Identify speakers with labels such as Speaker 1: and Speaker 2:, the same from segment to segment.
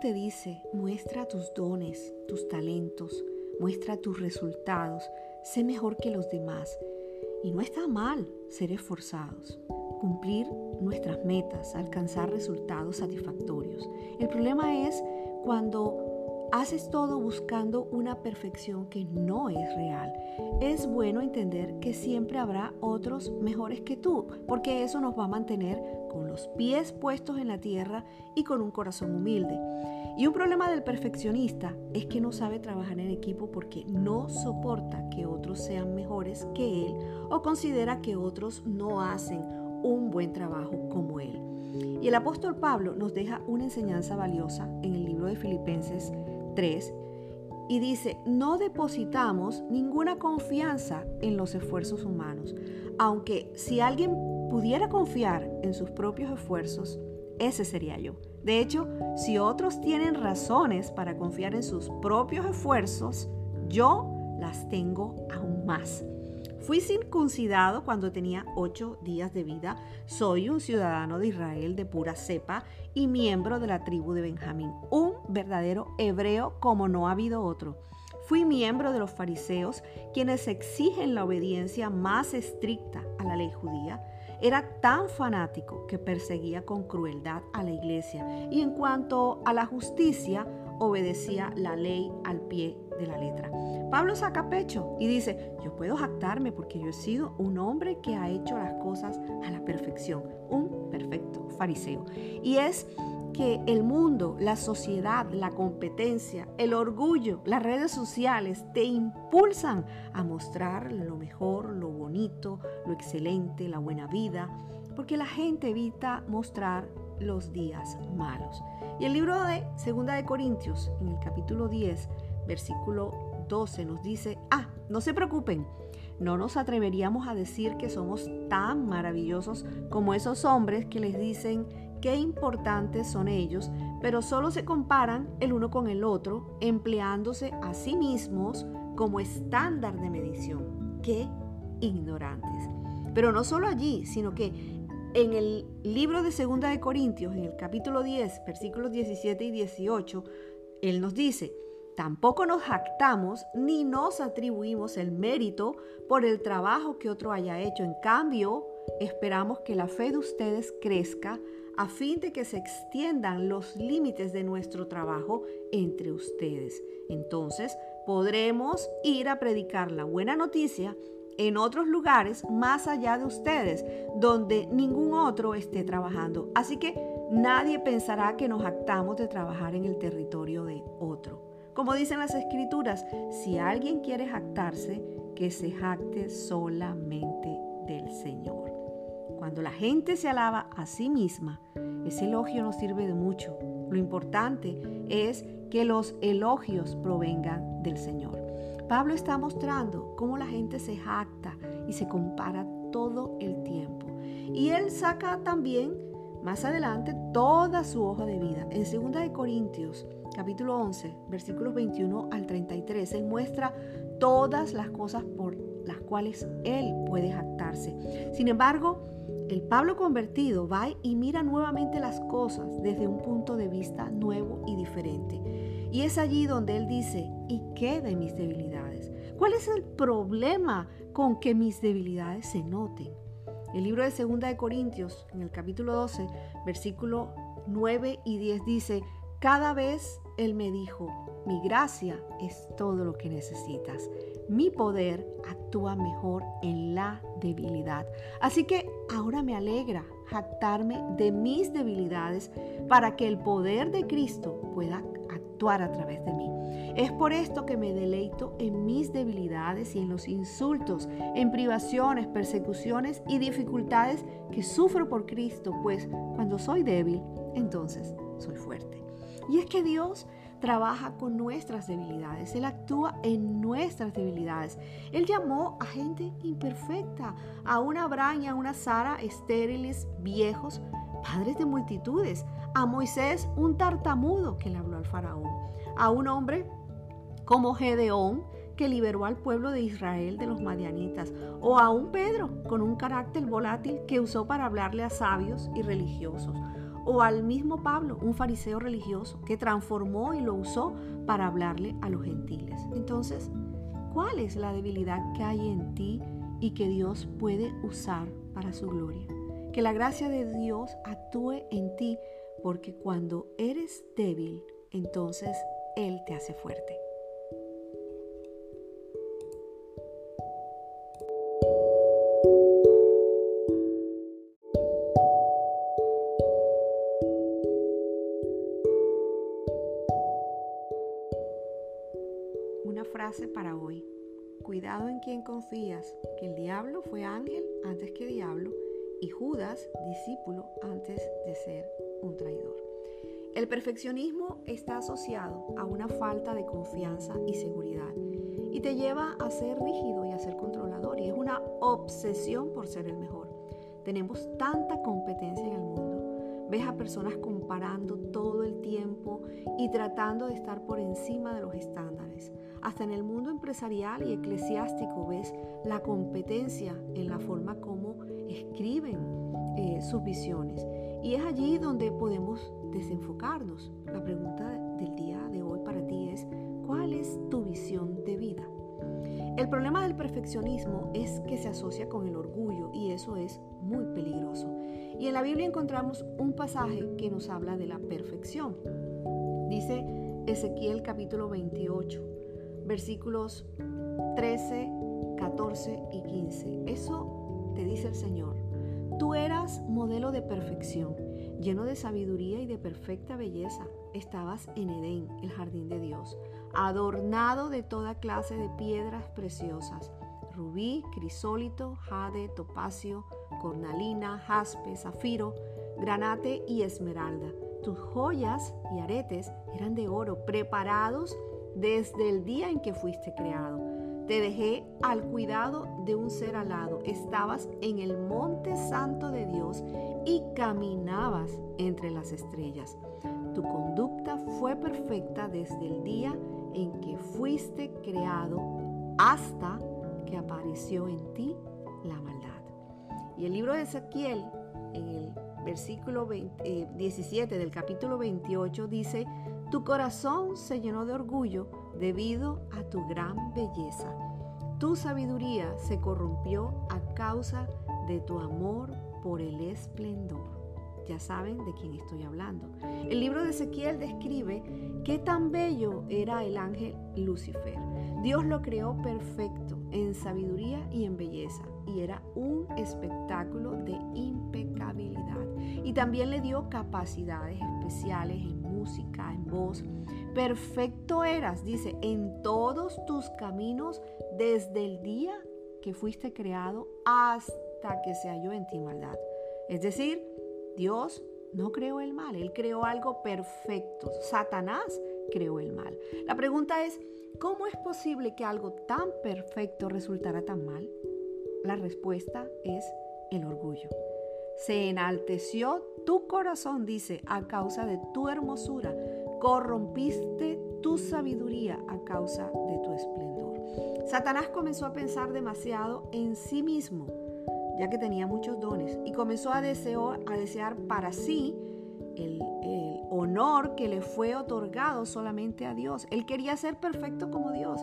Speaker 1: te dice, muestra tus dones, tus talentos, muestra tus resultados, sé mejor que los demás. Y no está mal ser esforzados, cumplir nuestras metas, alcanzar resultados satisfactorios. El problema es cuando haces todo buscando una perfección que no es real. Es bueno entender que siempre habrá otros mejores que tú, porque eso nos va a mantener con los pies puestos en la tierra y con un corazón humilde. Y un problema del perfeccionista es que no sabe trabajar en equipo porque no soporta que otros sean mejores que él o considera que otros no hacen un buen trabajo como él. Y el apóstol Pablo nos deja una enseñanza valiosa en el libro de Filipenses 3 y dice, no depositamos ninguna confianza en los esfuerzos humanos, aunque si alguien pudiera confiar en sus propios esfuerzos, ese sería yo. De hecho, si otros tienen razones para confiar en sus propios esfuerzos, yo las tengo aún más. Fui circuncidado cuando tenía ocho días de vida. Soy un ciudadano de Israel de pura cepa y miembro de la tribu de Benjamín, un verdadero hebreo como no ha habido otro. Fui miembro de los fariseos, quienes exigen la obediencia más estricta a la ley judía. Era tan fanático que perseguía con crueldad a la iglesia y en cuanto a la justicia, obedecía la ley al pie de la letra. Pablo saca pecho y dice, yo puedo jactarme porque yo he sido un hombre que ha hecho las cosas a la perfección, un perfecto fariseo. Y es que el mundo, la sociedad, la competencia, el orgullo, las redes sociales te impulsan a mostrar lo mejor, lo bonito, lo excelente, la buena vida, porque la gente evita mostrar los días malos. Y el libro de Segunda de Corintios, en el capítulo 10, versículo 12 nos dice, ah, no se preocupen, no nos atreveríamos a decir que somos tan maravillosos como esos hombres que les dicen qué importantes son ellos, pero solo se comparan el uno con el otro, empleándose a sí mismos como estándar de medición. Qué ignorantes. Pero no solo allí, sino que en el libro de Segunda de Corintios, en el capítulo 10, versículos 17 y 18, él nos dice, Tampoco nos jactamos ni nos atribuimos el mérito por el trabajo que otro haya hecho. En cambio, esperamos que la fe de ustedes crezca a fin de que se extiendan los límites de nuestro trabajo entre ustedes. Entonces podremos ir a predicar la buena noticia en otros lugares más allá de ustedes, donde ningún otro esté trabajando. Así que nadie pensará que nos jactamos de trabajar en el territorio de otro. Como dicen las escrituras, si alguien quiere jactarse, que se jacte solamente del Señor. Cuando la gente se alaba a sí misma, ese elogio no sirve de mucho. Lo importante es que los elogios provengan del Señor. Pablo está mostrando cómo la gente se jacta y se compara todo el tiempo. Y él saca también más adelante toda su hoja de vida. En 2 de Corintios capítulo 11, versículos 21 al 33, Él muestra todas las cosas por las cuales Él puede jactarse. Sin embargo, el Pablo convertido va y mira nuevamente las cosas desde un punto de vista nuevo y diferente. Y es allí donde él dice, ¿y qué de mis debilidades? ¿Cuál es el problema con que mis debilidades se noten? El libro de Segunda de Corintios, en el capítulo 12, versículo 9 y 10 dice, cada vez Él me dijo, mi gracia es todo lo que necesitas. Mi poder actúa mejor en la debilidad. Así que ahora me alegra jactarme de mis debilidades para que el poder de Cristo pueda actuar a través de mí. Es por esto que me deleito en mis debilidades y en los insultos, en privaciones, persecuciones y dificultades que sufro por Cristo, pues cuando soy débil, entonces soy fuerte. Y es que Dios trabaja con nuestras debilidades, Él actúa en nuestras debilidades. Él llamó a gente imperfecta, a una Abraham y a una Sara estériles, viejos, padres de multitudes, a Moisés un tartamudo que le habló al faraón, a un hombre como Gedeón que liberó al pueblo de Israel de los madianitas, o a un Pedro con un carácter volátil que usó para hablarle a sabios y religiosos o al mismo Pablo, un fariseo religioso, que transformó y lo usó para hablarle a los gentiles. Entonces, ¿cuál es la debilidad que hay en ti y que Dios puede usar para su gloria? Que la gracia de Dios actúe en ti, porque cuando eres débil, entonces Él te hace fuerte. Una frase para hoy. Cuidado en quien confías, que el diablo fue ángel antes que diablo y Judas discípulo antes de ser un traidor. El perfeccionismo está asociado a una falta de confianza y seguridad y te lleva a ser rígido y a ser controlador y es una obsesión por ser el mejor. Tenemos tanta competencia en el mundo. Ves a personas comparando todo el tiempo y tratando de estar por encima de los estándares. Hasta en el mundo empresarial y eclesiástico ves la competencia en la forma como escriben eh, sus visiones. Y es allí donde podemos desenfocarnos. La pregunta del día de hoy para ti es, ¿cuál es tu visión de vida? El problema del perfeccionismo es que se asocia con el orgullo y eso es muy peligroso. Y en la Biblia encontramos un pasaje que nos habla de la perfección. Dice Ezequiel capítulo 28, versículos 13, 14 y 15. Eso te dice el Señor. Tú eras modelo de perfección, lleno de sabiduría y de perfecta belleza. Estabas en Edén, el jardín de Dios, adornado de toda clase de piedras preciosas, rubí, crisólito, jade, topacio, cornalina, jaspe, zafiro, granate y esmeralda. Tus joyas y aretes eran de oro, preparados desde el día en que fuiste creado te dejé al cuidado de un ser alado. Estabas en el monte santo de Dios y caminabas entre las estrellas. Tu conducta fue perfecta desde el día en que fuiste creado hasta que apareció en ti la maldad. Y el libro de Ezequiel, en el versículo 17 eh, del capítulo 28, dice, tu corazón se llenó de orgullo debido a tu gran belleza. Tu sabiduría se corrompió a causa de tu amor por el esplendor. Ya saben de quién estoy hablando. El libro de Ezequiel describe qué tan bello era el ángel Lucifer. Dios lo creó perfecto en sabiduría y en belleza y era un espectáculo de impecabilidad. Y también le dio capacidades especiales en música, en voz. Perfecto eras, dice, en todos tus caminos desde el día que fuiste creado hasta que se halló en ti maldad. Es decir, Dios no creó el mal, Él creó algo perfecto. Satanás creó el mal. La pregunta es, ¿cómo es posible que algo tan perfecto resultara tan mal? La respuesta es el orgullo. Se enalteció tu corazón, dice, a causa de tu hermosura. Corrompiste tu sabiduría a causa de tu esplendor. Satanás comenzó a pensar demasiado en sí mismo, ya que tenía muchos dones, y comenzó a, a desear para sí el, honor que le fue otorgado solamente a Dios. Él quería ser perfecto como Dios.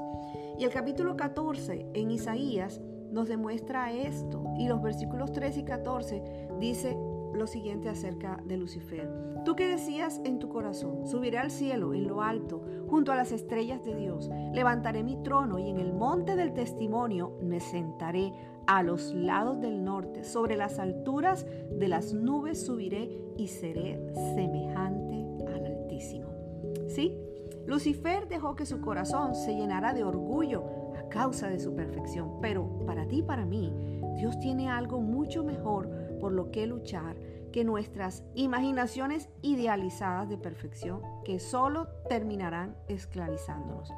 Speaker 1: Y el capítulo 14 en Isaías nos demuestra esto. Y los versículos 3 y 14 dice lo siguiente acerca de Lucifer. Tú que decías en tu corazón, subiré al cielo, en lo alto, junto a las estrellas de Dios, levantaré mi trono y en el monte del testimonio me sentaré a los lados del norte, sobre las alturas de las nubes subiré y seré semejante al Altísimo. ¿Sí? Lucifer dejó que su corazón se llenara de orgullo causa de su perfección. Pero para ti para mí, Dios tiene algo mucho mejor por lo que luchar que nuestras imaginaciones idealizadas de perfección que solo terminarán esclavizándonos.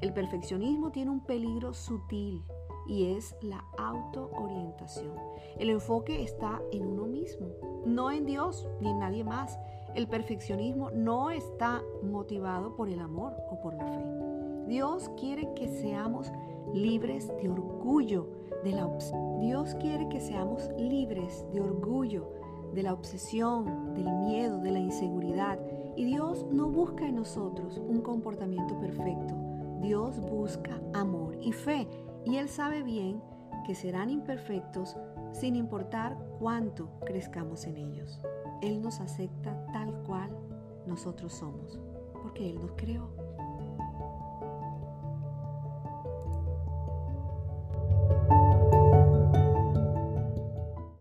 Speaker 1: El perfeccionismo tiene un peligro sutil y es la autoorientación. El enfoque está en uno mismo, no en Dios ni en nadie más. El perfeccionismo no está motivado por el amor o por la fe. Dios quiere que seamos libres de orgullo de la Dios quiere que seamos libres de orgullo de la obsesión, del miedo, de la inseguridad. Y Dios no busca en nosotros un comportamiento perfecto. Dios busca amor y fe. Y Él sabe bien que serán imperfectos sin importar cuánto crezcamos en ellos. Él nos acepta tal cual nosotros somos, porque Él nos creó.